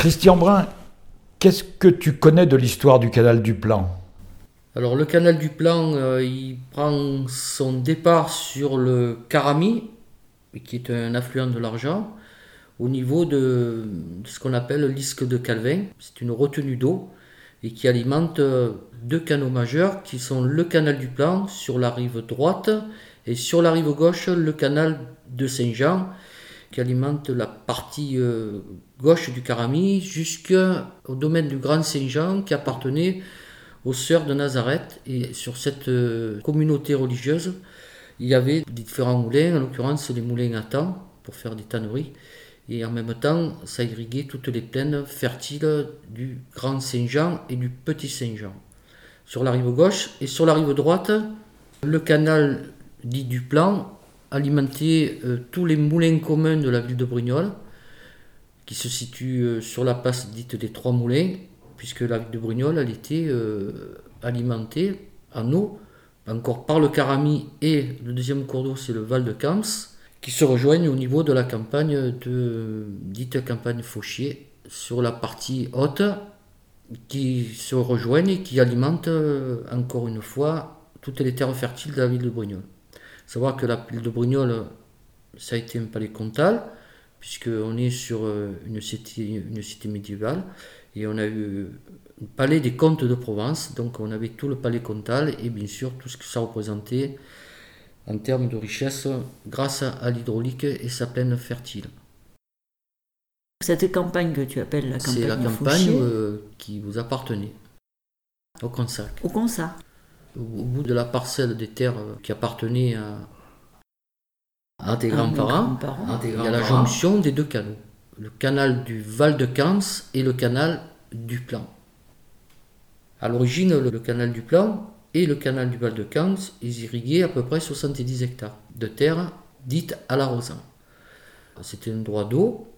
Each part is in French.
Christian Brun, qu'est-ce que tu connais de l'histoire du canal du Plan? Alors le canal du Plan, euh, il prend son départ sur le Carami, qui est un affluent de l'Argent, au niveau de, ce qu'on appelle l'isque de Calvin. C'est une retenue d'eau et qui alimente euh, deux canaux majeurs qui sont le canal du Plan sur la rive droite et sur la rive gauche le canal de Saint-Jean qui alimente la partie euh, gauche du Carami jusqu'au domaine du Grand Saint-Jean qui appartenait aux sœurs de Nazareth. Et sur cette euh, communauté religieuse, il y avait différents moulins, en l'occurrence les moulins à temps pour faire des tanneries. Et en même temps, ça irriguait toutes les plaines fertiles du Grand Saint-Jean et du Petit Saint-Jean. Sur la rive gauche et sur la rive droite, le canal dit du Plan alimentait euh, tous les moulins communs de la ville de Brugnoles, qui se situe euh, sur la place dite des Trois Moulins, puisque la ville de Brugnoles elle était euh, alimentée en eau, encore par le Carami et le deuxième cours d'eau, c'est le Val de Camps, qui se rejoignent au niveau de la campagne de dite campagne Fauchier, sur la partie haute, qui se rejoignent et qui alimentent encore une fois toutes les terres fertiles de la ville de Brugnoles savoir que la ville de Brugnoles, ça a été un palais comtal, puisqu'on est sur euh, une cité, une cité médiévale, et on a eu un palais des comtes de Provence, donc on avait tout le palais comtal, et bien sûr tout ce que ça représentait en termes de richesse grâce à l'hydraulique et sa plaine fertile. Cette campagne que tu appelles la campagne C'est la campagne euh, qui vous appartenait, au Consac. Au Consac au bout de la parcelle des terres qui appartenaient à, tes grands-parents, il y a la jonction des deux canaux. Le canal du Val de Camps et le canal du Plan. À l'origine, le, canal du Plan et le canal du Val de ils irriguaient à peu près 70 hectares de terre dite à l'arrosant. C'était un droit d'eau.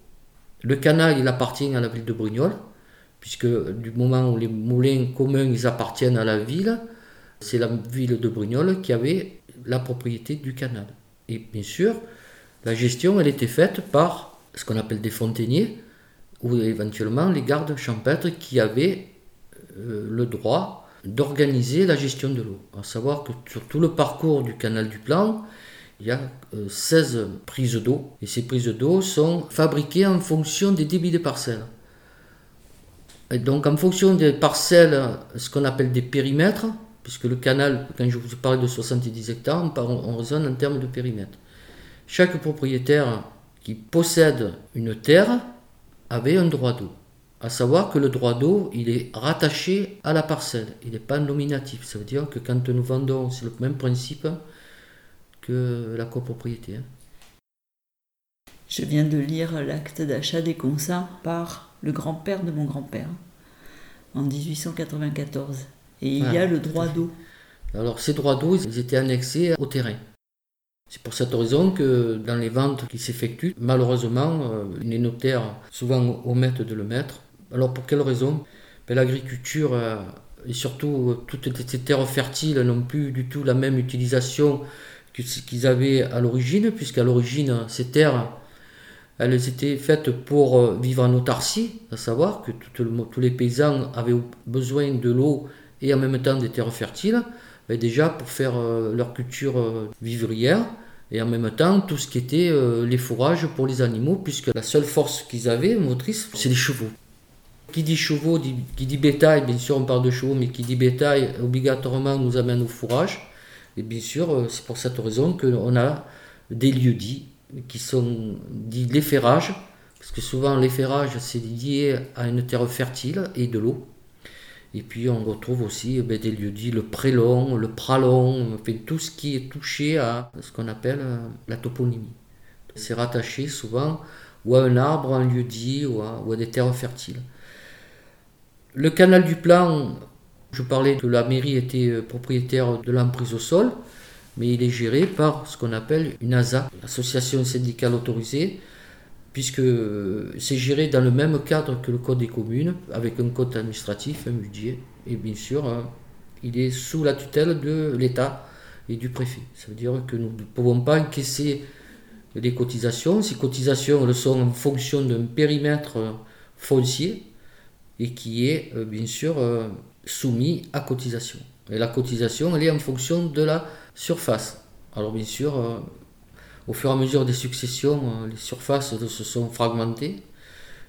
Le canal, il appartient à la ville de Brugnoles, puisque du moment où les moulins communs, ils appartiennent à la ville, c'est la ville de Brugnoles qui avait la propriété du canal. Et bien sûr, la gestion, elle était faite par ce qu'on appelle des fontainiers, ou éventuellement les gardes champêtres qui avaient euh, le droit d'organiser la gestion de l'eau. À savoir que sur tout le parcours du canal du Plan, il y a 16 euh, prises d'eau, et ces prises d'eau sont fabriquées en fonction des débits des parcelles. Et donc en fonction des parcelles, ce qu'on appelle des périmètres, puisque le canal, quand je vous parle de 70 hectares, on, on raisonne en termes de périmètre. Chaque propriétaire qui possède une terre avait un droit d'eau. À savoir que le droit d'eau, il est rattaché à la parcelle, il n'est pas nominatif. Ça veut dire que quand nous vendons, c'est le même principe que la copropriété. Hein. Je viens de lire l'acte d'achat des Consins par le grand-père de mon grand-père en 1894. Et il y a le droit d'eau. Alors ces droits d'eau, ils étaient annexés au terrain. C'est pour cette raison que dans les ventes qui s'effectuent, malheureusement, euh, les notaires souvent omettent de le mettre. Alors pour quelle raison? Ben, L'agriculture euh, et surtout euh, toutes ces terres fertiles n'ont plus du tout la même utilisation que ce qu'ils avaient à l'origine, puisqu'à l'origine, ces terres, elles étaient faites pour vivre en autarcie, à savoir que tous les paysans avaient besoin de l'eau et en même temps des terres fertiles, déjà pour faire euh, leur culture euh, vivrière, et en même temps tout ce qui était euh, les fourrages pour les animaux, puisque la seule force qu'ils avaient, motrice, c'est les chevaux. Qui dit chevaux, qui dit bétail, bien sûr on parle de chevaux, mais qui dit bétail, obligatoirement nous amène au fourrage. Et bien sûr, c'est pour cette raison qu'on a des lieux dits, qui sont dits les ferrages, parce que souvent les ferrages c'est lié à une terre fertile et de l'eau. Et puis on retrouve aussi eh ben, des lieux dits le prélon, le pralon, tout ce qui est touché à ce qu'on appelle euh, la toponymie. C'est rattaché souvent ou à un arbre, un lieu dit ou à, des terres fertiles. Le canal du Plan, je parlais que la mairie était euh, propriétaire de l'emprise au sol, mais il est géré par ce qu'on appelle une ASA, association syndicale autorisée, puisque c'est géré dans le même cadre que le code des communes, avec un code administratif, un budget, et bien sûr, hein, il est sous la tutelle de l'État et du préfet. Ça veut dire que nous ne pouvons pas encaisser des cotisations. Ces cotisations elles sont en fonction d'un périmètre foncier et qui est bien sûr soumis à cotisation. Et la cotisation, elle est en fonction de la surface. Alors bien sûr, au fur et à mesure des successions, les surfaces se sont fragmentées.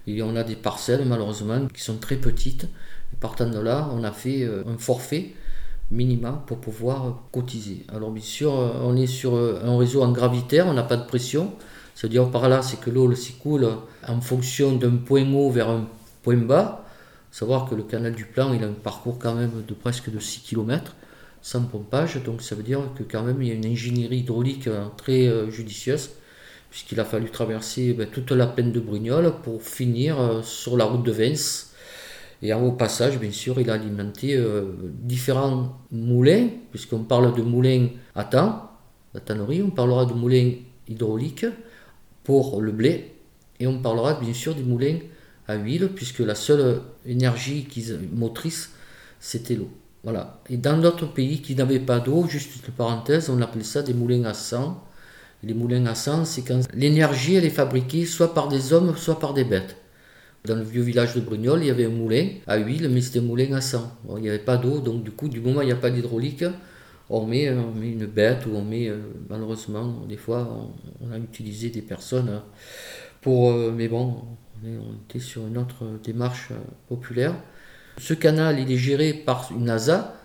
On a des parcelles, malheureusement, qui sont très petites. Et partant de là, on a fait un forfait minima pour pouvoir cotiser. Alors bien sûr, euh, on est sur euh, un réseau en gravitaire, on n'a pas de pression. C'est-à-dire par là, c'est que l'eau s'écoule en fonction d'un point haut vers un point bas. Savoir que le canal du Plan, il a un parcours quand même de presque de 6 km sans pompage, donc ça veut dire que quand même il y a une ingénierie hydraulique euh, très judicieuse, puisqu'il a fallu traverser ben, toute la plaine de Brugnoles pour finir sur la route de Vence, et au passage, bien sûr, il a alimenté euh, différents moulins, puisqu'on parle de moulins à temps, la tannerie, on parlera de moulins hydrauliques pour le blé, et on parlera bien sûr des moulins à huile, puisque la seule énergie motrice, c'était l'eau. Voilà. Et dans d'autres pays qui n'avaient pas d'eau, juste une parenthèse, on appelait ça des moulins à sang. les moulins à sang, c'est quand l'énergie elle est fabriquée soit par des hommes, soit par des bêtes. Dans le vieux village de Brugnoles, il y avait un moulin à huile, mais c'était un moulin à sang. il n'y avait pas d'eau, donc du coup, du moment où il n'y a pas d'hydraulique, on met, une bête ou on met, euh, malheureusement, des fois, on, a utilisé des personnes pour. Euh, mais bon, on, était sur une autre démarche euh, populaire. Ce canal, il est géré par une NASA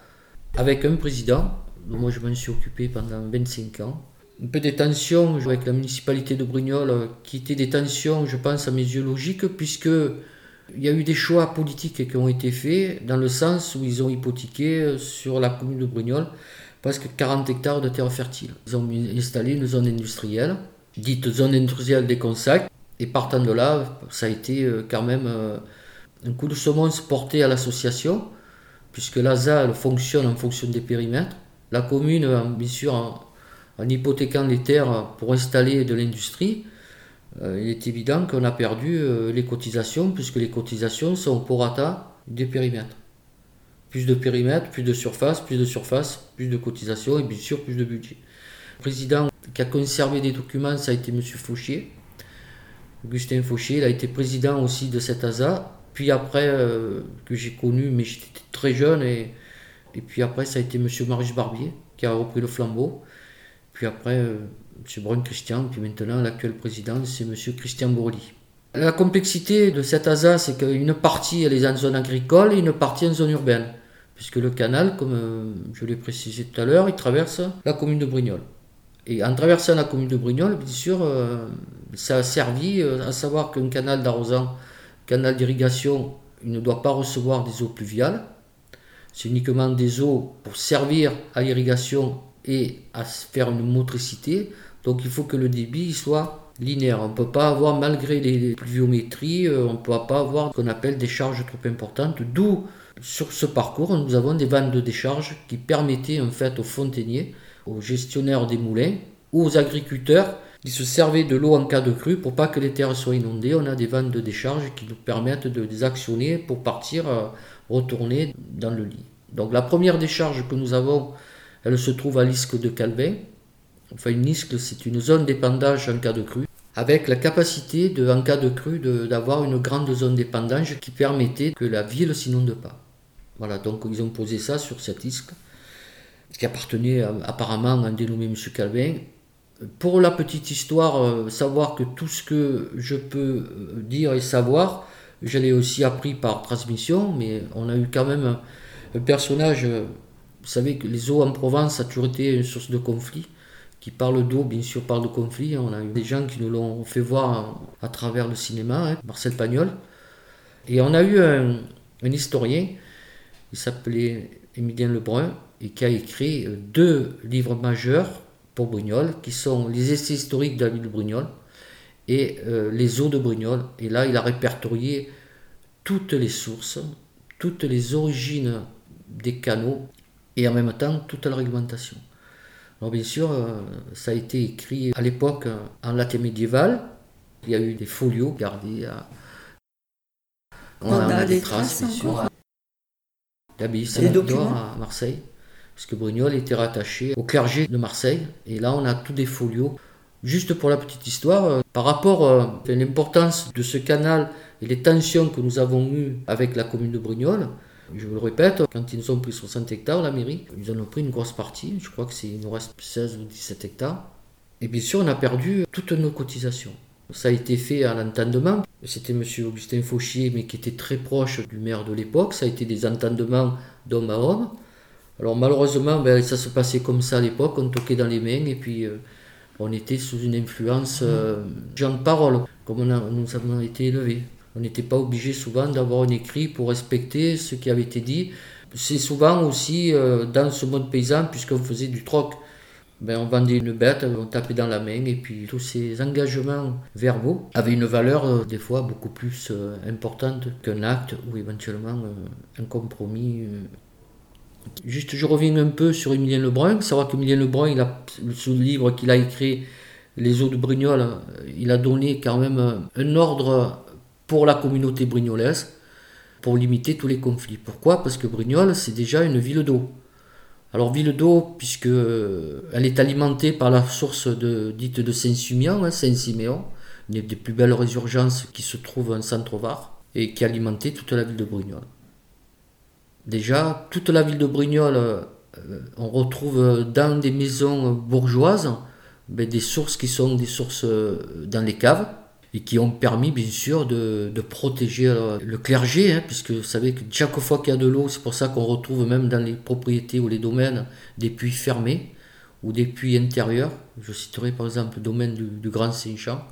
avec un président. Moi, je m'en suis occupé pendant 25 ans un peu des tensions avec la municipalité de Brugnoles, qui étaient des tensions, je pense, à mes yeux logiques, puisque il y a eu des choix politiques qui ont été faits dans le sens où ils ont hypothéqué sur la commune de Brugnoles presque 40 hectares de terre fertile. Ils ont installé une zone industrielle, dite zone industrielle des Consacs, et partant de là, ça a été euh, quand même euh, un coup de semonce porté à l'association, puisque l'ASA fonctionne en fonction des périmètres. La commune, bien sûr, en hypothéquant les terres pour installer de l'industrie, euh, il est évident qu'on a perdu euh, les cotisations, puisque les cotisations sont pour rata des périmètres. Plus de périmètres, plus de surface, plus de surface, plus de cotisations et bien sûr plus de budget. Le président qui a conservé des documents, ça a été M. Fauchier. Augustin Fauchier, il a été président aussi de cet ASA. Puis après, euh, que j'ai connu, mais j'étais très jeune, et, et puis après, ça a été M. Marius Barbier qui a repris le flambeau. Puis après, euh, M. Brun Christian, puis maintenant l'actuel président, c'est M. Christian Bourli. La complexité de cet ASA, c'est qu'une partie elle est en zone agricole et une partie en zone urbaine. Puisque le canal, comme euh, je l'ai précisé tout à l'heure, il traverse la commune de Brignoles. Et en traversant la commune de Brignoles, bien sûr, euh, ça a servi à savoir qu'un canal d'arrosant, canal d'irrigation, il ne doit pas recevoir des eaux pluviales. C'est uniquement des eaux pour servir à l'irrigation et à faire une motricité. Donc il faut que le débit soit linéaire. On ne peut pas avoir, malgré les pluviométries, euh, on ne peut pas avoir ce qu'on appelle des charges trop importantes. D'où, sur ce parcours, nous avons des vannes de décharge qui permettaient en fait aux fontainiers, aux gestionnaires des moulins, aux agriculteurs qui se servaient de l'eau en cas de crue pour pas que les terres soient inondées. On a des vannes de décharge qui nous permettent de les actionner pour partir euh, retourner dans le lit. Donc la première décharge que nous avons elle se trouve à l'isque de Calvin. Enfin, une isque, c'est une zone d'épandage en cas de crue, avec la capacité, de, en cas de crue, d'avoir une grande zone d'épandage qui permettait que la ville s'inonde pas. Voilà, donc ils ont posé ça sur cette isque, qui appartenait apparemment à un dénommé M. Calvin. Pour la petite histoire, euh, savoir que tout ce que je peux euh, dire et savoir, je l'ai aussi appris par transmission, mais on a eu quand même un personnage euh, vous savez que les eaux en Provence a toujours été une source de conflit. Qui parle d'eau, bien sûr, parle de conflit. On a eu des gens qui nous l'ont fait voir à travers le cinéma, hein, Marcel Pagnol. Et on a eu un, historien, il s'appelait Émilien Lebrun, et qui a écrit deux livres majeurs pour Brugnoles, qui sont les essais historiques de la ville de Brugnoles et euh, les eaux de Brugnoles. Et là, il a répertorié toutes les sources, toutes les origines des canaux et en même temps toute la réglementation. Alors bien sûr, euh, ça a été écrit à l'époque euh, en latin médiéval. Il y a eu des folios gardés à... On, a, des traces, bien sûr. L'abbaye Saint-Victor à Marseille, puisque Brugnoles était rattaché au clergé de Marseille. Et là, on a tous des folios Juste pour la petite histoire, euh, par rapport euh, à l'importance de ce canal et les tensions que nous avons eues avec la commune de Brignoles, je vous le répète, quand ils nous ont pris 60 hectares, la mairie, ils en ont pris une grosse partie, je crois que c'est il nous reste 16 ou 17 hectares. Et bien sûr, on a perdu toutes nos cotisations. Ça a été fait à l'entendement. C'était M. Augustin Fauchier, mais qui était très proche du maire de l'époque. Ça a été des entendements d'homme à homme. Alors malheureusement, ben, ça se passait comme ça à l'époque. On toquait dans les mains et puis euh, on était sous une influence euh, de parole, comme on nous avons été élevés. On n'était pas obligé souvent d'avoir un écrit pour respecter ce qui avait été dit. C'est souvent aussi euh, dans ce mode paysan, puisqu'on faisait du troc. Ben, on vendait une bête, on tapait dans la main, et puis tous ces engagements verbaux avaient une valeur euh, des fois beaucoup plus importante qu'un acte ou éventuellement un compromis. Juste, je reviens un peu sur Émilien Lebrun. Savoir qu'Émilien Lebrun, il a, livre qu'il a écrit, Les eaux de Brignoles, il a donné quand même un ordre pour la communauté brignolaise pour limiter tous les conflits. Pourquoi? Parce que Brignoles, c'est déjà une ville d'eau. Alors ville d'eau, puisque euh, elle est alimentée par la source dite de Saint-Sumian, hein, Saint-Siméon, une des plus belles résurgences qui se trouve en Centre-Var, et qui alimentait toute la ville de Brignoles. Déjà, toute la ville de Brignoles, euh, on retrouve dans des maisons bourgeoises ben, des sources qui sont des sources euh, dans les caves, et qui ont permis bien sûr de, protéger euh, le clergé, hein, puisque vous savez que chaque fois qu'il y a de l'eau, c'est pour ça qu'on retrouve même dans les propriétés ou les domaines des puits fermés ou des puits intérieurs. Je citerai par exemple le domaine du, Grand Saint-Champ.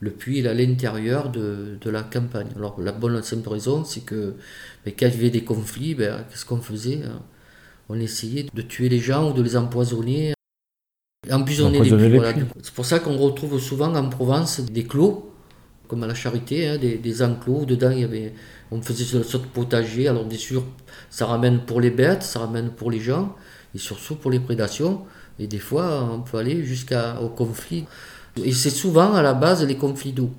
Le puits est à l'intérieur de, la campagne. Alors la bonne simple raison, c'est que ben, quand il y avait des conflits, ben, qu'est-ce qu'on faisait hein? On essayait de tuer les gens ou de les empoisonner. Empoisonner, les puits. C'est pour ça qu'on retrouve souvent en Provence des clos comme à la charité, hein, des, enclos. Dedans, il y avait, on faisait une sorte de potager. Alors, bien sûr, ça ramène pour les bêtes, ça ramène pour les gens, et surtout pour les prédations. Et des fois, on peut aller jusqu'au conflit. Et c'est souvent à la base les conflits d'eau.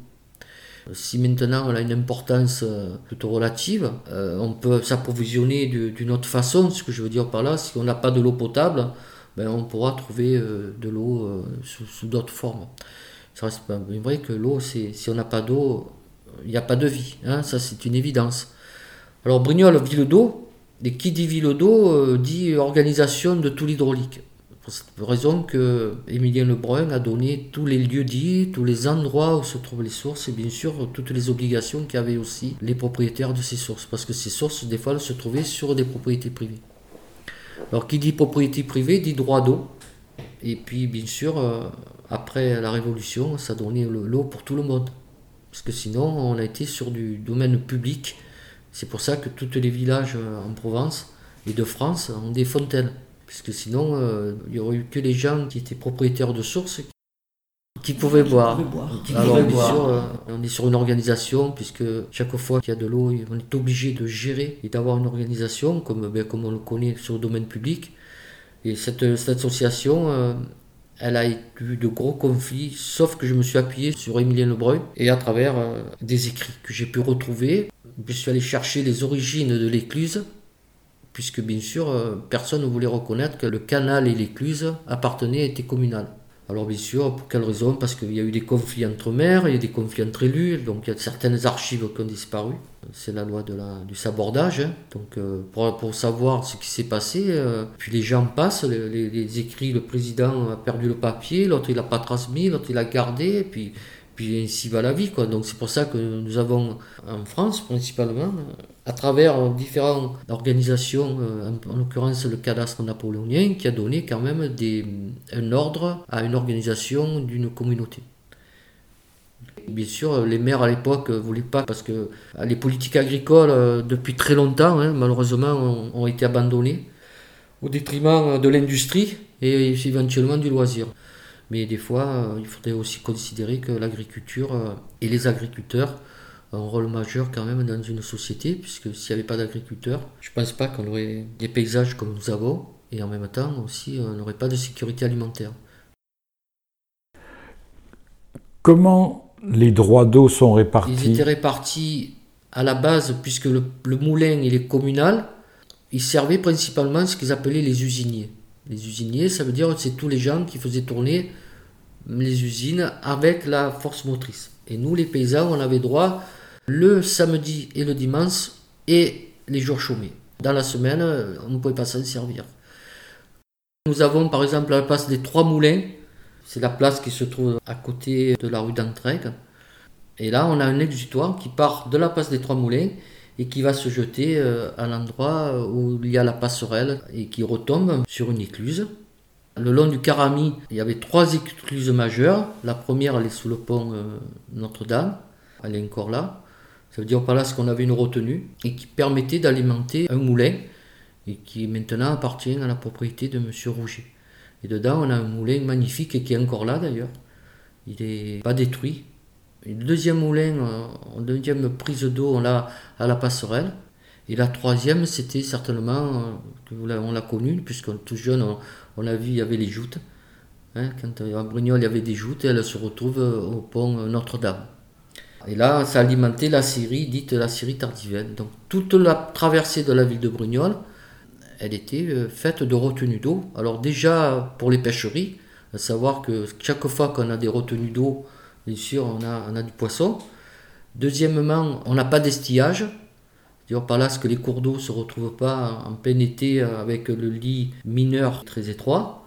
Si maintenant on a une importance euh, plutôt relative, euh, on peut s'approvisionner d'une autre façon. Ce que je veux dire par là, si on n'a pas de l'eau potable, ben on pourra trouver euh, de l'eau sous d'autres formes. Ça reste vrai que l'eau, si on n'a pas d'eau, il n'y a pas de vie. Hein, ça, c'est une évidence. Alors, Brignoles, ville d'eau, et qui dit ville d'eau dit organisation de tout l'hydraulique. Pour cette raison que Émilien Lebrun a donné tous les lieux dits, tous les endroits où se trouvent les sources et bien sûr toutes les obligations qu'avaient aussi les propriétaires de ces sources. Parce que ces sources, des fois, se trouvaient sur des propriétés privées. Alors qui dit propriété privée dit droit d'eau. Et puis bien sûr, euh, après la Révolution, ça donnait l'eau pour tout le monde. Parce que sinon, on a été sur du domaine public. C'est pour ça que tous les villages euh, en Provence et de France ont des fontaines. Puisque sinon, euh, il n'y aurait eu que les gens qui étaient propriétaires de sources qui pouvaient boire. Alors, bien sûr, euh, on est sur une organisation, puisque chaque fois qu'il y a de l'eau, on est obligé de gérer et d'avoir une organisation, comme, ben, comme on le connaît sur le domaine public. Et cette, cette association, elle a eu de gros conflits, sauf que je me suis appuyé sur Émilien Lebrun et à travers euh, des écrits que j'ai pu retrouver. Je suis allé chercher les origines de l'écluse, puisque bien sûr, euh, personne ne voulait reconnaître que le canal et l'écluse appartenaient à étaient communales. Alors bien sûr, pour quelle raison? Parce qu'il y a eu des conflits entre maires, il y a eu des conflits entre élus, donc il y a certaines archives qui ont disparu. C'est la loi du sabordage. Hein. Donc euh, pour, savoir ce qui s'est passé, euh, puis les gens passent, les, les, écrits, le président a perdu le papier, l'autre il l'a pas transmis, l'autre il l'a gardé, et puis ainsi va la vie. Donc c'est pour ça que nous avons en France principalement, à travers différentes organisations, euh, en, l'occurrence le cadastre napoléonien, qui a donné quand même un ordre à une organisation d'une communauté. Bien sûr, les maires à l'époque ne voulaient pas parce que les politiques agricoles, euh, depuis très longtemps, hein, malheureusement, ont, ont été abandonnées au détriment de l'industrie et éventuellement du loisir. Mais des fois, euh, il faudrait aussi considérer que l'agriculture euh, et les agriculteurs ont un rôle majeur quand même dans une société, puisque s'il n'y avait pas d'agriculteurs, je ne pense pas qu'on aurait des paysages comme nous avons, et en même temps aussi, on n'aurait pas de sécurité alimentaire. Comment les droits d'eau sont répartis? Ils étaient répartis à la base, puisque le, le moulin il est communal, ils servaient principalement ce qu'ils appelaient les usiniers. Les usiniers, ça veut dire c'est tous les gens qui faisaient tourner les usines avec la force motrice. Et nous, les paysans, on avait droit le samedi et le dimanche et les jours chômés. Dans la semaine, on ne pouvait pas s'en servir. Nous avons par exemple la place des Trois Moulins. C'est la place qui se trouve à côté de la rue d'Entraigues. Et là, on a un exutoire qui part de la place des Trois Moulins et qui va se jeter euh, à l'endroit où il y a la passerelle et qui retombe sur une écluse. Le long du Carami, il y avait trois écluses majeures. La première, elle est sous le pont euh, Notre-Dame. Elle est encore là. Ça veut dire par là qu'on avait une retenue et qui permettait d'alimenter un moulin et qui maintenant appartient à la propriété de M. Rouget. Et dedans, on a un moulin magnifique et qui est encore là d'ailleurs. Il n'est pas détruit. le deuxième moulin, euh, en deuxième prise d'eau, on l'a à la passerelle. Et la troisième, c'était certainement, euh, on l'a connu, puisque tout jeune, on, l'a vu, il y avait les joutes. Hein, quand à Brignoles, il y avait des joutes, et elle se retrouve euh, au pont Notre-Dame. Et là, ça alimentait la série dite la série tardivaine. Donc toute la traversée de la ville de Brugnoles, elle était euh, faite de retenues d'eau. Alors déjà pour les pêcheries, à savoir que chaque fois qu'on a des retenues d'eau, bien sûr on a, on a du poisson. Deuxièmement, on n'a pas d'estillage. C'est-à-dire par là ce que les cours d'eau ne se retrouvent pas en plein été avec le lit mineur très étroit.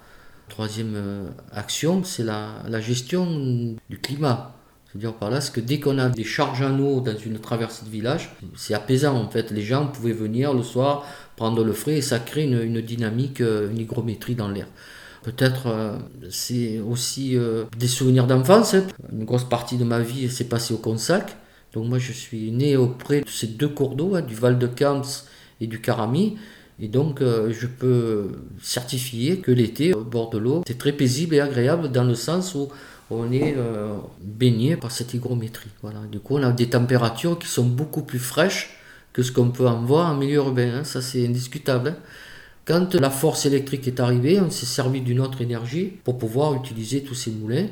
Troisième euh, action, c'est la, gestion du climat. C'est-à-dire par là, que dès qu'on a des charges en eau dans une traversée de village, c'est apaisant en fait. Les gens pouvaient venir le soir prendre le frais et ça crée une, dynamique, euh, une hygrométrie dans l'air. Peut-être euh, c'est aussi des souvenirs d'enfance. Une grosse partie de ma vie s'est passée au Consac. Donc moi je suis né auprès de ces deux cours d'eau, hein, du Val de Camps et du Carami. Et donc je peux certifier que l'été au bord de l'eau, c'est très paisible et agréable dans le sens où on est euh, baigné par cette hygrométrie. Voilà. Du coup, on a des températures qui sont beaucoup plus fraîches que ce qu'on peut en voir en milieu urbain. Hein. Ça, c'est indiscutable. Hein. Quand la force électrique est arrivée, on s'est servi d'une autre énergie pour pouvoir utiliser tous ces moulins,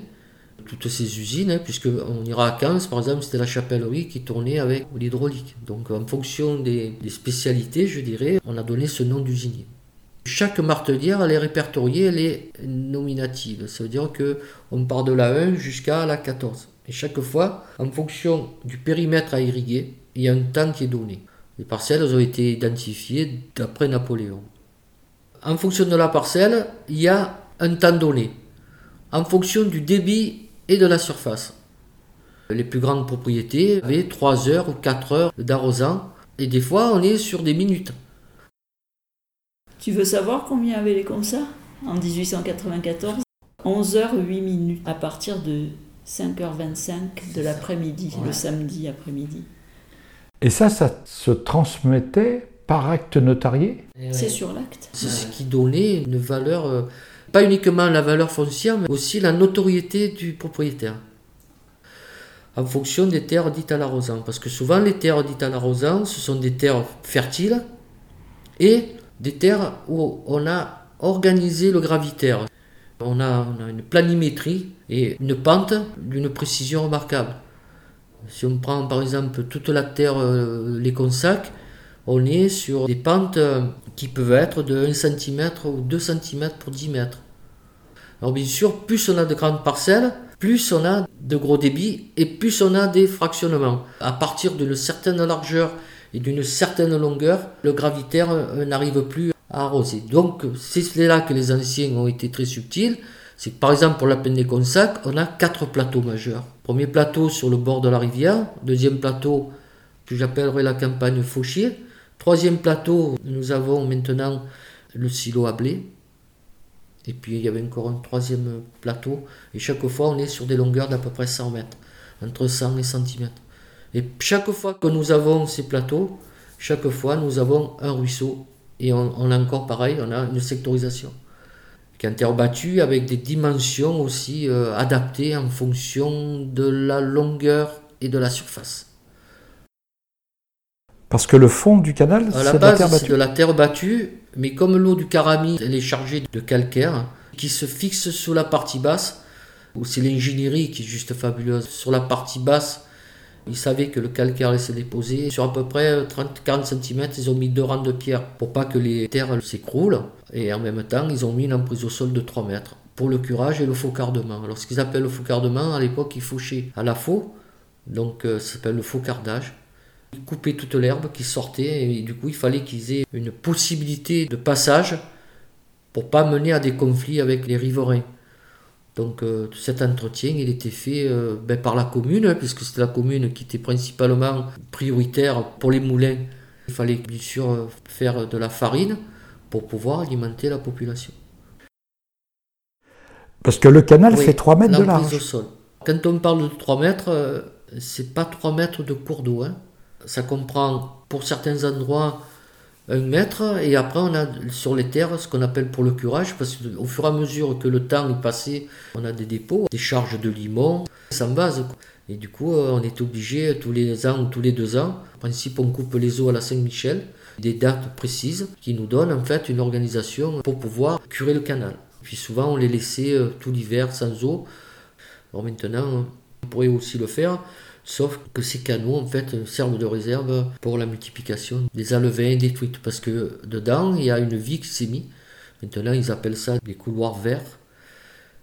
toutes ces usines, hein, puisque on ira à 15, par exemple, c'était la chapellerie qui tournait avec l'hydraulique. Donc, en fonction des spécialités, je dirais, on a donné ce nom d'usinier. Chaque martelière, elle est répertoriée, elle est nominative. Ça veut dire que on part de la 1 jusqu'à la 14. Et chaque fois, en fonction du périmètre à irriguer, il y a un temps qui est donné. Les parcelles ont été identifiées d'après Napoléon. En fonction de la parcelle, il y a un temps donné. En fonction du débit et de la surface. Les plus grandes propriétés avaient 3 heures ou 4 heures d'arrosant. Et des fois, on est sur des minutes. Tu veux savoir combien avaient les concerts En 1894, 11h08 minutes à partir de 5h25 de l'après-midi, le samedi après-midi. Et ça, ça se transmettait par acte notarié? Eh C'est sur l'acte. C'est ce qui donnait une valeur, euh, pas uniquement la valeur foncière, mais aussi la notoriété du propriétaire. En fonction des terres dites à l'arrosant. Parce que souvent, les terres dites à l'arrosant, ce sont des terres fertiles et des terres où on a organisé le gravitaire. On a, une planimétrie et une pente d'une précision remarquable. Si on prend par exemple toute la terre, euh, les consacs, on est sur des pentes euh, qui peuvent être de 1 cm ou 2 cm pour 10 mètres. Alors bien sûr, plus on a de grandes parcelles, plus on a de gros débits et plus on a des fractionnements. À partir d'une certaine largeur et d'une certaine longueur, le gravitaire euh, n'arrive plus à arroser. Donc c'est là que les anciens ont été très subtils. C'est que par exemple pour la plaine des Consac, on a quatre plateaux majeurs. Premier plateau sur le bord de la rivière, deuxième plateau que j'appellerai la campagne Fauchier, troisième plateau, nous avons maintenant le silo à blé, et puis il y avait encore un troisième plateau, et chaque fois on est sur des longueurs d'à peu près 100 mètres, entre 100 et centimètres. Et chaque fois que nous avons ces plateaux, chaque fois nous avons un ruisseau. Et on, a encore pareil, on a une sectorisation qui est interbattue avec des dimensions aussi euh, adaptées en fonction de la longueur et de la surface. Parce que le fond du canal, c'est de la terre battue. de la terre battue, mais comme l'eau du Carami, elle est chargée de calcaire qui se fixe sur la partie basse, ou c'est l'ingénierie qui est juste fabuleuse. Sur la partie basse, ils savaient que le calcaire allait se déposer. Sur à peu près 30-40 cm, ils ont mis deux rangs de pierre pour pas que les terres s'écroulent. Et en même temps, ils ont mis une emprise au sol de 3 mètres pour le curage et le faucardement. Alors ce qu'ils appellent le faucardement, à l'époque, ils fauchaient à la faux, donc euh, ça s'appelle le faucardage. Ils coupaient toute l'herbe qui sortait et du coup il fallait qu'ils aient une possibilité de passage pour pas mener à des conflits avec les riverains. Donc euh, cet entretien, il était fait euh, ben, par la commune, hein, puisque c'était la commune qui était principalement prioritaire pour les moulins. Il fallait bien sûr faire de la farine pour pouvoir alimenter la population. Parce que le canal fait 3 mètres de large. Au sol. Quand on parle de 3 mètres, euh, c'est pas 3 mètres de cours d'eau. Hein. Ça comprend pour certains endroits 1 mètre et après on a sur les terres ce qu'on appelle pour le curage parce qu'au fur et à mesure que le temps est passé, on a des dépôts, des charges de limon sans base. Et du coup, euh, on est obligé tous les ans ou tous les deux ans, en principe on coupe les eaux à la Saint-Michel, des dates précises qui nous donnent en fait une organisation pour pouvoir curer le canal. Puis souvent, on les laissait euh, tout l'hiver sans eau. Alors maintenant, on pourrait aussi le faire, sauf que ces canaux, en fait, servent de réserve pour la multiplication des alevins, des truites, parce que dedans, il y a une vie qui s'est mise. Maintenant, ils appellent ça des couloirs verts.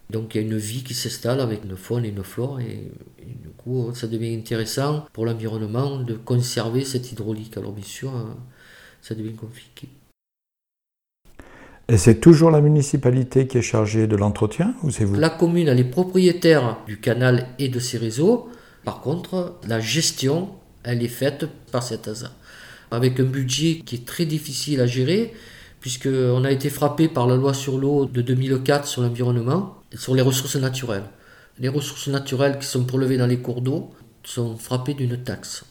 Donc, il y a une vie qui s'installe avec une faune et une flore, et, du coup, ça devient intéressant pour l'environnement de conserver cette hydraulique. Alors, bien sûr, euh, ça devient compliqué. Et c'est toujours la municipalité qui est chargée de l'entretien ou c'est vous? La commune, elle est propriétaire du canal et de ses réseaux. Par contre, la gestion, elle est faite par cet hasard. Avec un budget qui est très difficile à gérer, puisqu'on a été frappé par la loi sur l'eau de 2004 sur l'environnement et sur les ressources naturelles. Les ressources naturelles qui sont prélevées dans les cours d'eau sont frappées d'une taxe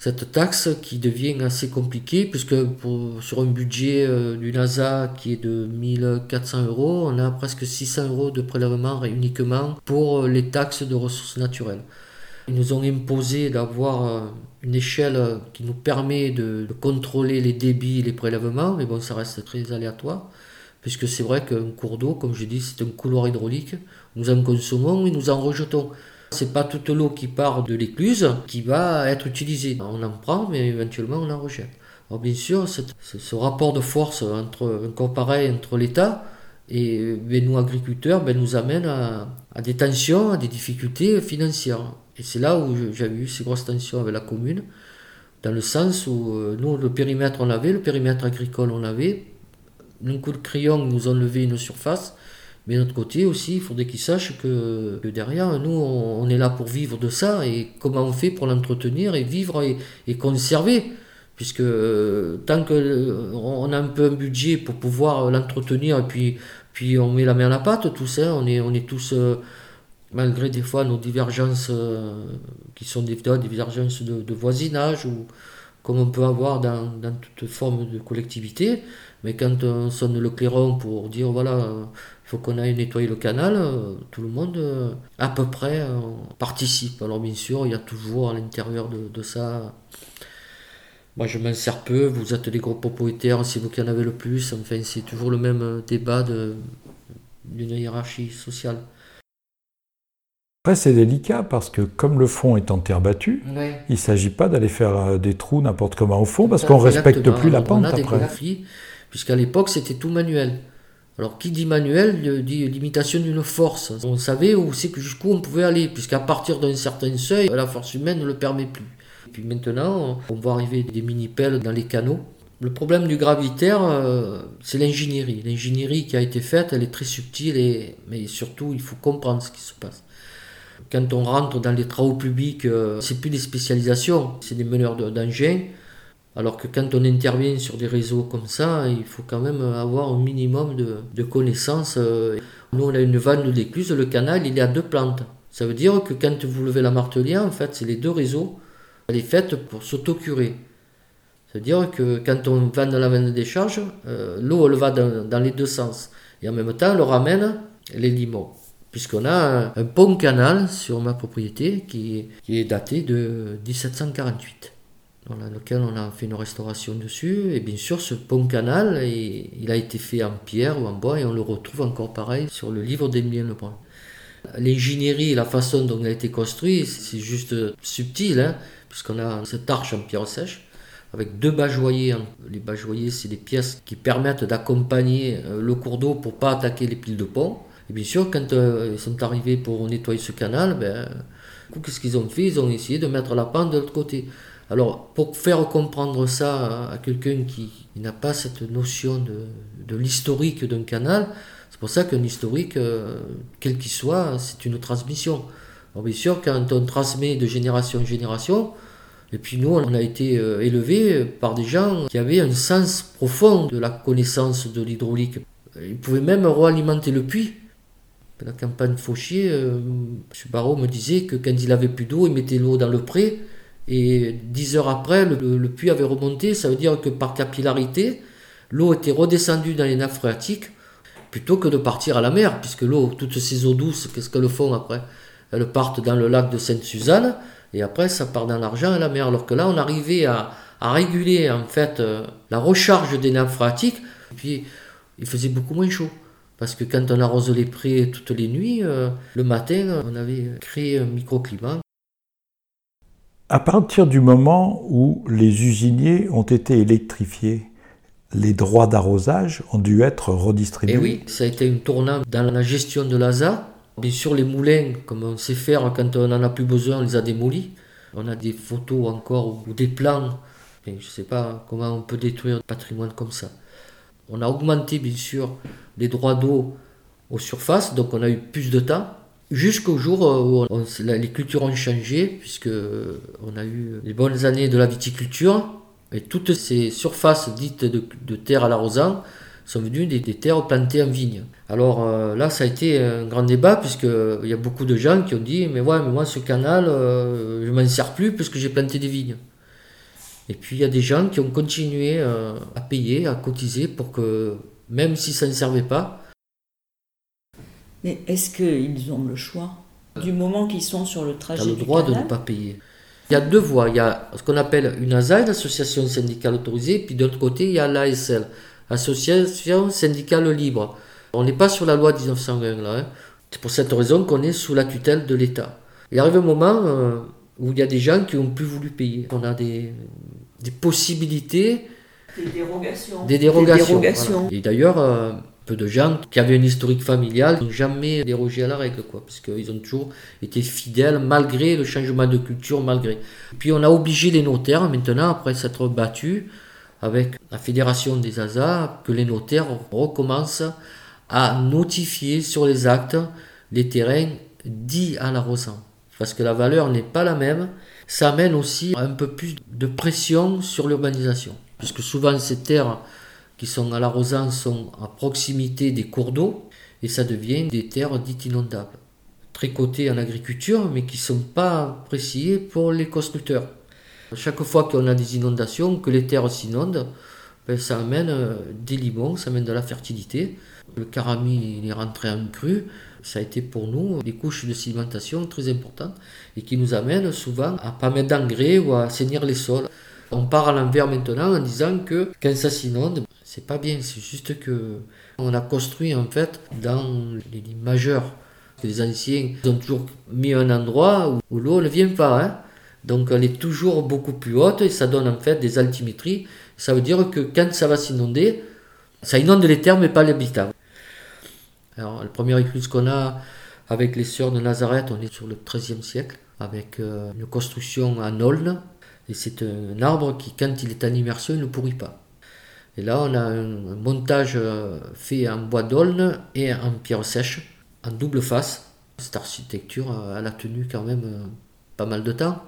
cette taxe qui devient assez compliquée puisque sur un budget euh, du NASA qui est de 1400 euros, on a presque 600 euros de prélèvement uniquement pour euh, les taxes de ressources naturelles. Ils nous ont imposé d'avoir euh, une échelle qui nous permet de, contrôler les débits et les prélèvements, mais bon, ça reste très aléatoire, puisque c'est vrai qu'un cours d'eau, comme je dis, c'est un couloir hydraulique. Nous en consommons et nous en rejetons. C'est pas toute l'eau qui part de l'écluse qui va être utilisée. On en prend, mais éventuellement on en rejette. Alors bien sûr, ce rapport de force entre pareil entre l'État et ben, nous agriculteurs ben, nous amène à, des tensions, à des difficultés financières. Et c'est là où j'ai eu ces grosses tensions avec la commune, dans le sens où euh, nous, le périmètre on avait, le périmètre agricole on avait, d'un coup de crayon, nous ont levé une surface, mais de notre côté aussi, il faudrait qu'ils sachent que, derrière, nous, on, est là pour vivre de ça et comment on fait pour l'entretenir et vivre et, conserver. Puisque euh, tant qu'on euh, a un peu un budget pour pouvoir l'entretenir et puis, puis on met la main à la pâte, tout ça, on est, on est tous, euh, malgré des fois nos divergences qui sont des, des divergences de, voisinage ou comme on peut avoir dans, dans toute forme de collectivité, mais quand on sonne le clairon pour dire voilà, faut qu'on aille nettoyer le canal, euh, tout le monde euh, à peu près euh, participe. Alors bien sûr, il y a toujours à l'intérieur de, ça, moi je m'en sers peu, vous êtes les gros propriétaires, c'est vous qui en avez le plus, enfin c'est toujours le même débat d'une hiérarchie sociale. Après, c'est délicat parce que comme le fond est en terre battue, il ne s'agit pas d'aller faire des trous n'importe comment au fond parce qu'on ne respecte plus la pente après. Puisqu'à l'époque, c'était tout manuel. Alors, qui dit manuel dit l'imitation d'une force. On savait où que jusqu'où on pouvait aller, puisqu'à partir d'un certain seuil, la force humaine ne le permet plus. Et puis maintenant, on voit arriver des mini-pelles dans les canaux. Le problème du gravitaire, euh, c'est l'ingénierie. L'ingénierie qui a été faite, elle est très subtile, et, mais surtout, il faut comprendre ce qui se passe. Quand on rentre dans les travaux publics, euh, c'est plus des spécialisations, c'est des meneurs d'engins. Alors que quand on intervient sur des réseaux comme ça, il faut quand même avoir un minimum de, connaissances. Nous, on a une vanne de l'écluse, le canal, il est à deux plantes. Ça veut dire que quand vous levez la martelière, en fait, c'est les deux réseaux. Elle est faite pour s'autocurer. C'est-à-dire que quand on va dans la vanne de décharge, euh, l'eau, elle va dans, les deux sens. Et en même temps, elle ramène les limons. Puisqu'on a un, pont canal sur ma propriété qui est daté de 1748 dans lequel on a fait une restauration dessus. Et bien sûr, ce pont-canal, il a été fait en pierre ou en bois et on le retrouve encore pareil sur le livre d'Emilien Lebrun. L'ingénierie, la façon dont il a été construit, c'est juste subtil, hein, puisqu'on a cette arche en pierre sèche. avec deux bajoyers. Les bajoyers, c'est des pièces qui permettent d'accompagner euh, le cours d'eau pour pas attaquer les piles de pont. Et bien sûr, quand euh, ils sont arrivés pour nettoyer ce canal, ben, qu'est-ce qu'ils ont fait? Ils ont essayé de mettre la pente de l'autre côté. Alors, pour faire comprendre ça à quelqu'un qui n'a pas cette notion de, l'historique d'un canal, c'est pour ça qu'un historique, euh, quel qu'il soit, c'est une transmission. Alors, bien sûr, quand on transmet de génération en génération, et puis nous, on a été euh, élevés par des gens qui avaient un sens profond de la connaissance de l'hydraulique. Ils pouvaient même réalimenter le puits. La campagne Fauchier, euh, M. Barrault me disait que quand il avait plus d'eau, il mettait l'eau dans le pré, et dix heures après, le, puits avait remonté. Ça veut dire que par capillarité, l'eau était redescendue dans les nappes phréatiques plutôt que de partir à la mer, puisque l'eau, toutes ces eaux douces, qu'est-ce qu'elles font après? Elles partent dans le lac de Sainte-Suzanne, et après ça part dans l'argent et la mer. Alors que là, on arrivait à, réguler en fait euh, la recharge des nappes phréatiques, et puis il faisait beaucoup moins chaud. Parce que quand on arrose les prés toutes les nuits, euh, le matin, on avait créé un microclimat. À partir du moment où les usiniers ont été électrifiés, les droits d'arrosage ont dû être redistribués. Et eh oui, ça a été une tournante dans la gestion de l'ASA. Bien sûr, les moulins, comme on sait faire quand on n'en a plus besoin, on les a démolis. On a des photos encore ou des plans. je ne sais pas comment on peut détruire un patrimoine comme ça. On a augmenté, bien sûr, les droits d'eau aux surfaces, donc on a eu plus de temps. Jusqu'au jour où les cultures ont changé, puisque on a eu les bonnes années de la viticulture, et toutes ces surfaces dites de, terre à l'arrosant sont venues des, terres plantées en vigne. Alors euh, là, ça a été un grand débat, puisqu'il y a beaucoup de gens qui ont dit Mais ouais, mais moi, ce canal, euh, je m'en sers plus puisque j'ai planté des vignes. Et puis il y a des gens qui ont continué euh, à payer, à cotiser pour que, même si ça ne servait pas. Mais est-ce qu'ils ont le choix Du moment qu'ils sont sur le trajet. Ils ont le droit de ne pas payer. Il y a deux voies. Il y a ce qu'on appelle une ASA, une association syndicale autorisée, puis de l'autre côté, il y a l'ASL, Association syndicale libre. On n'est pas sur la loi 1901 là. Hein. C'est pour cette raison qu'on est sous la tutelle de l'État. Il arrive un moment euh, où il y a des gens qui n'ont plus voulu payer. On a des, des possibilités. Des dérogations. Des dérogations. Et d'ailleurs, euh, de gens qui avaient un historique familial n'ont jamais dérogé à la règle, quoi, parce qu'ils ont toujours été fidèles malgré le changement de culture, malgré. Puis on a obligé les notaires maintenant, après s'être battus avec la fédération des ASA, que les notaires recommencent à notifier sur les actes les terrains dits à l'arrosant. Parce que la valeur n'est pas la même, ça amène aussi un peu plus de pression sur l'urbanisation. Puisque souvent ces terres qui sont à l'arrosant sont à proximité des cours d'eau et ça devient des terres dites inondables. Très cotées en agriculture mais qui ne sont pas appréciées pour les constructeurs. Chaque fois qu'on a des inondations, que les terres s'inondent, ben, ça amène euh, des limons, ça amène de la fertilité. Le carami est rentré en crue, ça a été pour nous des couches de cimentation très importantes et qui nous amènent souvent à pas mettre d'engrais ou à assainir les sols. On part à l'envers maintenant en disant que quand ça s'inonde, c'est pas bien, c'est juste que on a construit en fait dans les lignes majeures. Les anciens ont toujours mis un endroit où, l'eau ne vient pas. Hein. Donc elle est toujours beaucoup plus haute et ça donne en fait des altimétries. Ça veut dire que quand ça va s'inonder, ça inonde les terres mais pas l'habitat. Alors, le premier écluse qu'on a avec les sœurs de Nazareth, on est sur le XIIIe siècle, avec euh, une construction en aulne. Et c'est un arbre qui, quand il est en immersion, ne pourrit pas. Et là, on a un, montage euh, fait en bois d'aulne et en pierre sèche, en double face. Cette architecture, euh, elle a tenu quand même pas mal de temps,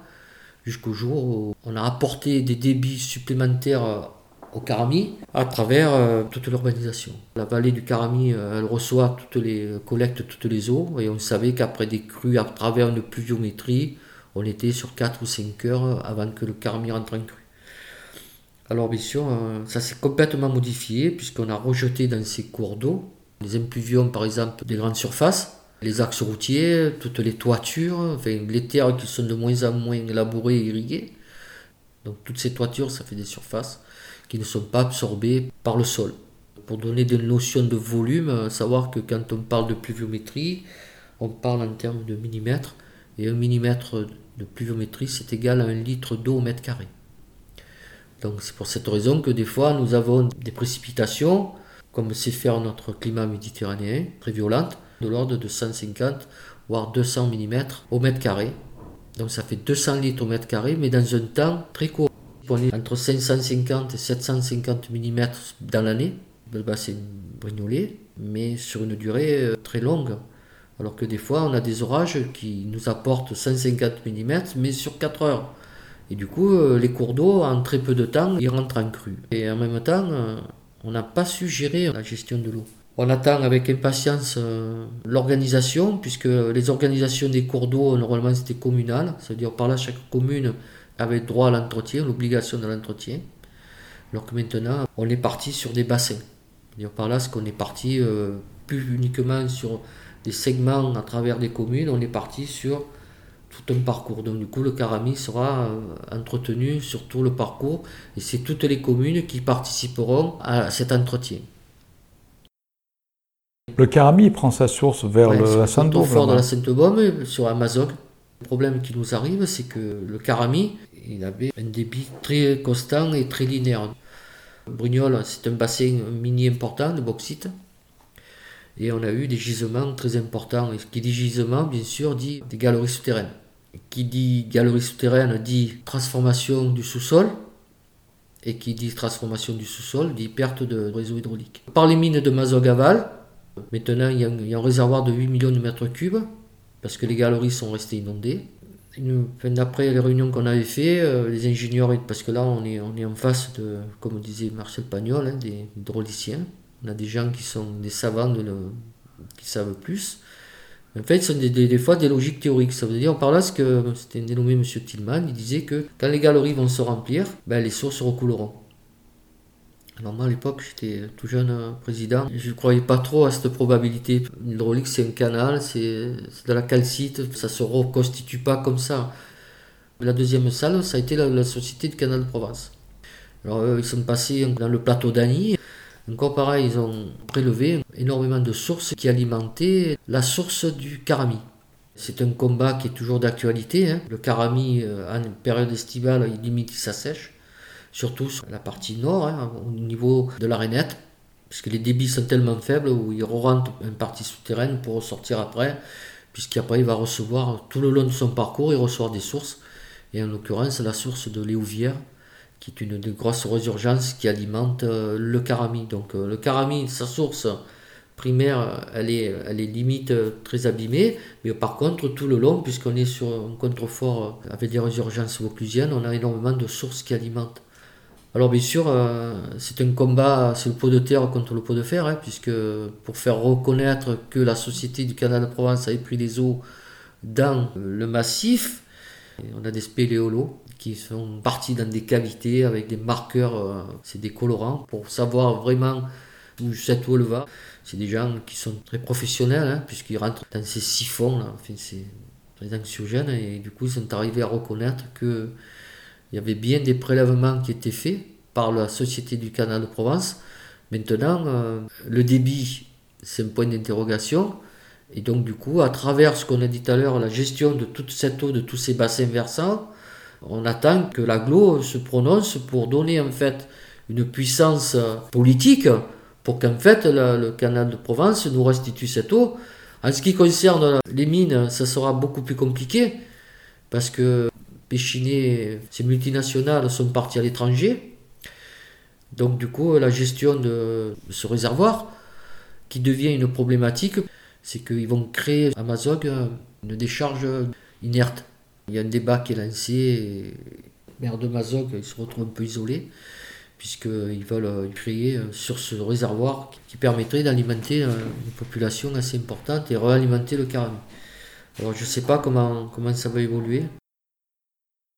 jusqu'au jour où on a apporté des débits supplémentaires au Carami à travers euh, toute l'urbanisation. La vallée du Carami, euh, elle reçoit toutes les, collecte toutes les eaux et on savait qu'après des crues, à travers une pluviométrie, on était sur 4 ou 5 heures avant que le Carami rentre en crue. Alors bien sûr, euh, ça s'est complètement modifié puisqu'on a rejeté dans ces cours d'eau les impluvions par exemple des grandes surfaces, les axes routiers, toutes les toitures, les terres qui sont de moins en moins labourées et irriguées. Donc toutes ces toitures, ça fait des surfaces qui ne sont pas absorbés par le sol. Pour donner des notions de volume, savoir que quand on parle de pluviométrie, on parle en termes de millimètres, et un millimètre de pluviométrie, c'est égal à un litre d'eau au mètre carré. Donc c'est pour cette raison que des fois nous avons des précipitations, comme c'est faire notre climat méditerranéen, très violentes, de l'ordre de 150 voire 200 mm au mètre carré. Donc ça fait 200 litres au mètre carré, mais dans un temps très court. On est entre 550 et 750 mm dans l'année, le bassin brignolé, mais sur une durée euh, très longue. Alors que des fois, on a des orages qui nous apportent 150 mm, mais sur 4 heures. Et du coup, euh, les cours d'eau, en très peu de temps, ils rentrent en crue. Et en même temps, euh, on n'a pas su gérer la gestion de l'eau. On attend avec impatience euh, l'organisation, puisque les organisations des cours d'eau, normalement, c'était communal. C'est-à-dire par là, chaque commune avait droit à l'entretien, l'obligation de l'entretien. Alors que maintenant, on est parti sur des bassins. C'est-à-dire par là, ce qu'on est parti plus uniquement sur des segments à travers des communes, on est parti sur tout un parcours. Donc du coup, le Carami sera euh, entretenu sur tout le parcours et c'est toutes les communes qui participeront à cet entretien. Le Carami prend sa source vers le, la Sainte-Baume. fort de la Sainte-Baume, sur Amazon. Le problème qui nous arrive, c'est que le Carami, il avait un débit très constant et très linéaire. Brugnoles, c'est un bassin mini important de bauxite. Et on a eu des gisements très importants. Et qui dit gisement, bien sûr, dit des galeries souterraines. Qui dit galerie souterraine dit transformation du sous-sol. Et qui dit transformation du sous-sol dit perte de réseau hydraulique. Par les mines de Mazogaval, maintenant il y, a, un réservoir de 8 millions de mètres cubes, parce que les galeries sont restées inondées. D'après les réunions qu'on avait fait, euh, les ingénieurs, parce que là on est, on est en face de, comme disait Marcel Pagnol, hein, des hydrauliciens. On a des gens qui sont des savants qui savent plus. En fait, ce sont des, fois des logiques théoriques. Ça veut dire, par là, ce que c'était dénommé M. Tillman, il disait que quand les galeries vont se remplir, ben, les sources recouleront. Alors moi, à l'époque, j'étais tout jeune euh, président, je ne croyais pas trop à cette probabilité. L'hydraulique, c'est un canal, c'est de la calcite, ça ne se reconstitue pas comme ça. La deuxième salle, ça a été la, Société de Canal de Provence. Alors, ils sont passés dans le plateau d'Annie. Encore pareil, ils ont prélevé énormément de sources qui alimentaient la source du Carami. C'est un combat qui est toujours d'actualité. Hein. Le Carami, euh, en période estivale, il limite sa sèche, surtout sur la partie nord, hein, au niveau de l'arénette, puisque les débits sont tellement faibles où il rentre une partie souterraine pour ressortir après, puisqu'après il va recevoir tout le long de son parcours, il reçoit des sources, et en l'occurrence la source de Léouvière, qui est une, grosse résurgence qui alimente euh, le Carami. Donc euh, le Carami, sa source primaire, elle est, elle est limite euh, très abîmée, mais par contre tout le long, puisqu'on est sur un contrefort avec des résurgences vauclusiennes, on a énormément de sources qui alimentent. Alors bien sûr, c'est un combat, c'est le pot de terre contre le pot de fer, hein, puisque pour faire reconnaître que la Société du Canal de Provence a pris les eaux dans le massif, on a des spéléolos qui sont partis dans des cavités avec des marqueurs, euh, c'est des colorants, pour savoir vraiment où cette eau va. C'est des gens qui sont très professionnels, hein, puisqu'ils rentrent dans ces siphons, là. Enfin, c'est très anxiogène, et du coup, ils sont arrivés à reconnaître qu'il y avait bien des prélèvements qui étaient faits par la Société du Canal de Provence. Maintenant, euh, le débit, c'est un point d'interrogation. Et donc, du coup, à travers ce qu'on a dit tout à l'heure, la gestion de toute cette eau, de tous ces bassins versants, on attend que l'aglo se prononce pour donner en fait une puissance politique pour qu'en fait le, canal de Provence nous restitue cette eau. En ce qui concerne les mines, ça sera beaucoup plus compliqué parce que Péchiné, ces multinationales sont parties à l'étranger. Donc du coup, la gestion de ce réservoir qui devient une problématique, c'est qu'ils vont créer à Mazog une décharge inerte. Il y a un débat qui est lancé. Et maire de Mazog, il se retrouve un peu isolé, puisqu'ils veulent euh, créer euh, sur ce réservoir qui permettrait d'alimenter euh, une population assez importante et réalimenter le Carami. Alors je ne sais pas comment, comment ça va évoluer.